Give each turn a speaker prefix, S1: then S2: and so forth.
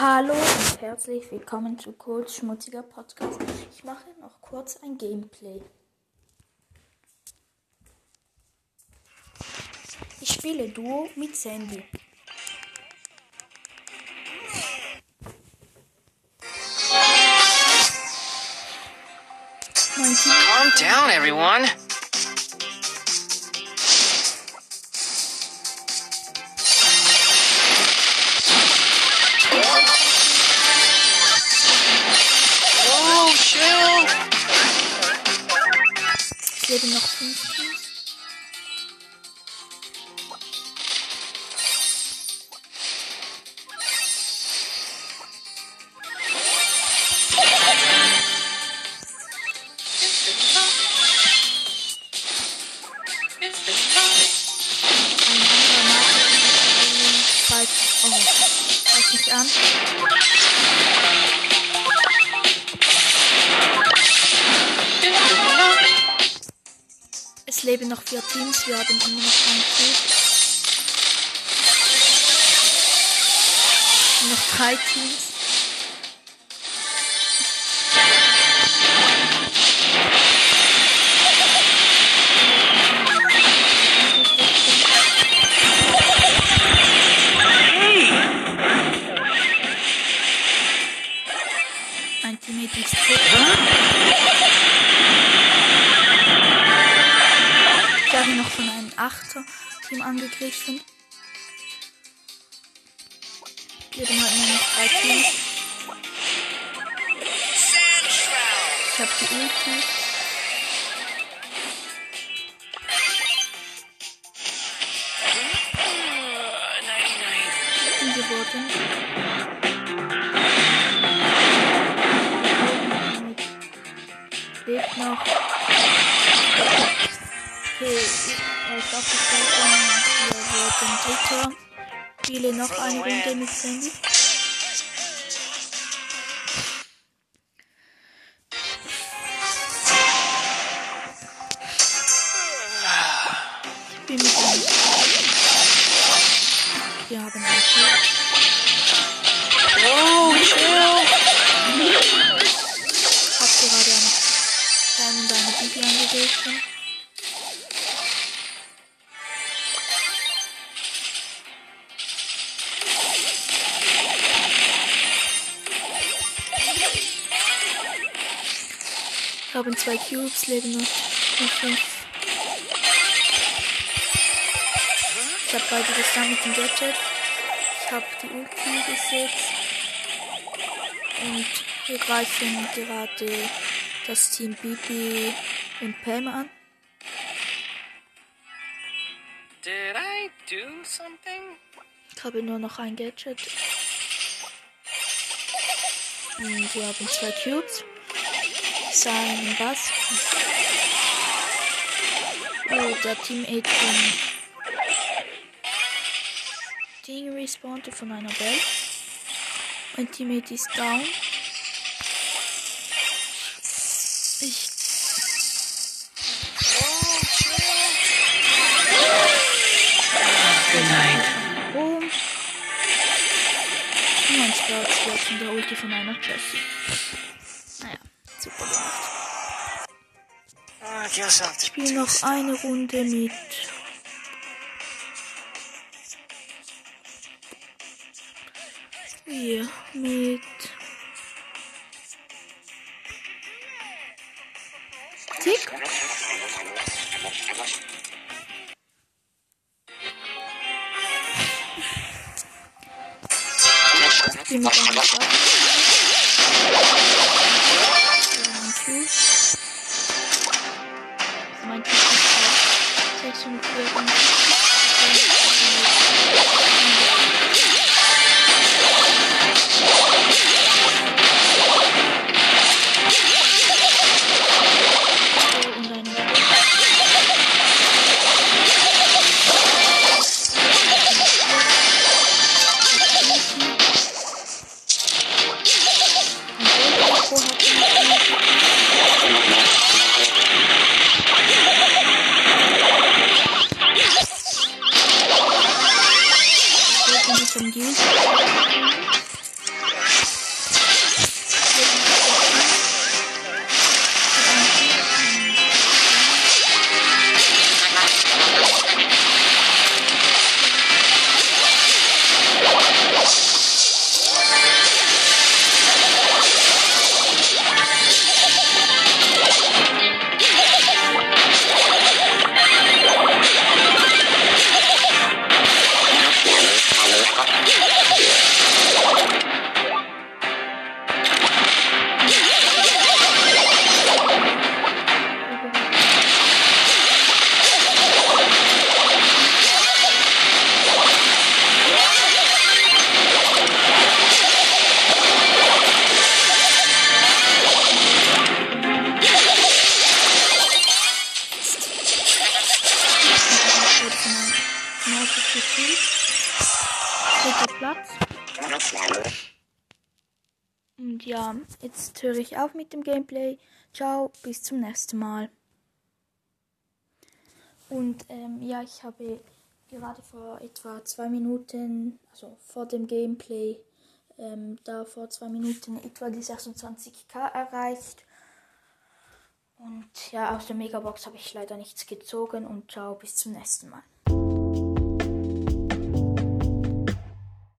S1: Hallo und herzlich willkommen zu Codes Schmutziger Podcast. Ich mache noch kurz ein Gameplay. Ich spiele Duo mit Sandy.
S2: Calm down, everyone.
S1: Leben noch fünf Teams. Oh, zeigt mich an. Leben noch vier Teams, wir haben immer noch einen Krieg. Noch drei Teams. Werde noch von einem Achter-Team angegriffen. Leben halt nur noch drei Teams. Ich habe die Ulti. Umgeboten. Lebt noch. Okay, ich glaube, ich wir wurden Dritter. Spiele noch eine Runde mit Sandy. Ich. Wir haben ein Kill.
S2: Oh, chill.
S1: Hab gerade eine Diamond eine Bibi angegriffen. Wir haben zwei Cubes, leben noch. Ich habe beide gesammelt mit dem Gadget. Ich habe die Ulti gesetzt. Und wir greifen gerade das Team Bibi und Pam an.
S2: Did I do something?
S1: Ich habe nur noch ein Gadget. Und wir haben zwei Cubes. Sein Bass. Oh, der Teammate von Ding respawnte von einer Bell. Mein Teammate ist down. Ich
S2: Oh,
S1: Sprout wird von der Ulti von einer Jessie.
S2: Oh, I guess I'll have to
S1: Spiel noch eine Runde mit. Hier, mit. Tick. Spiel mit einem gefühlt. Dritter Platz. Und ja, jetzt höre ich auf mit dem Gameplay. Ciao, bis zum nächsten Mal. Und ähm, ja, ich habe gerade vor etwa zwei Minuten, also vor dem Gameplay, ähm, da vor zwei Minuten etwa die 26k erreicht. Und ja, aus der Megabox habe ich leider nichts gezogen und ciao, bis zum nächsten Mal.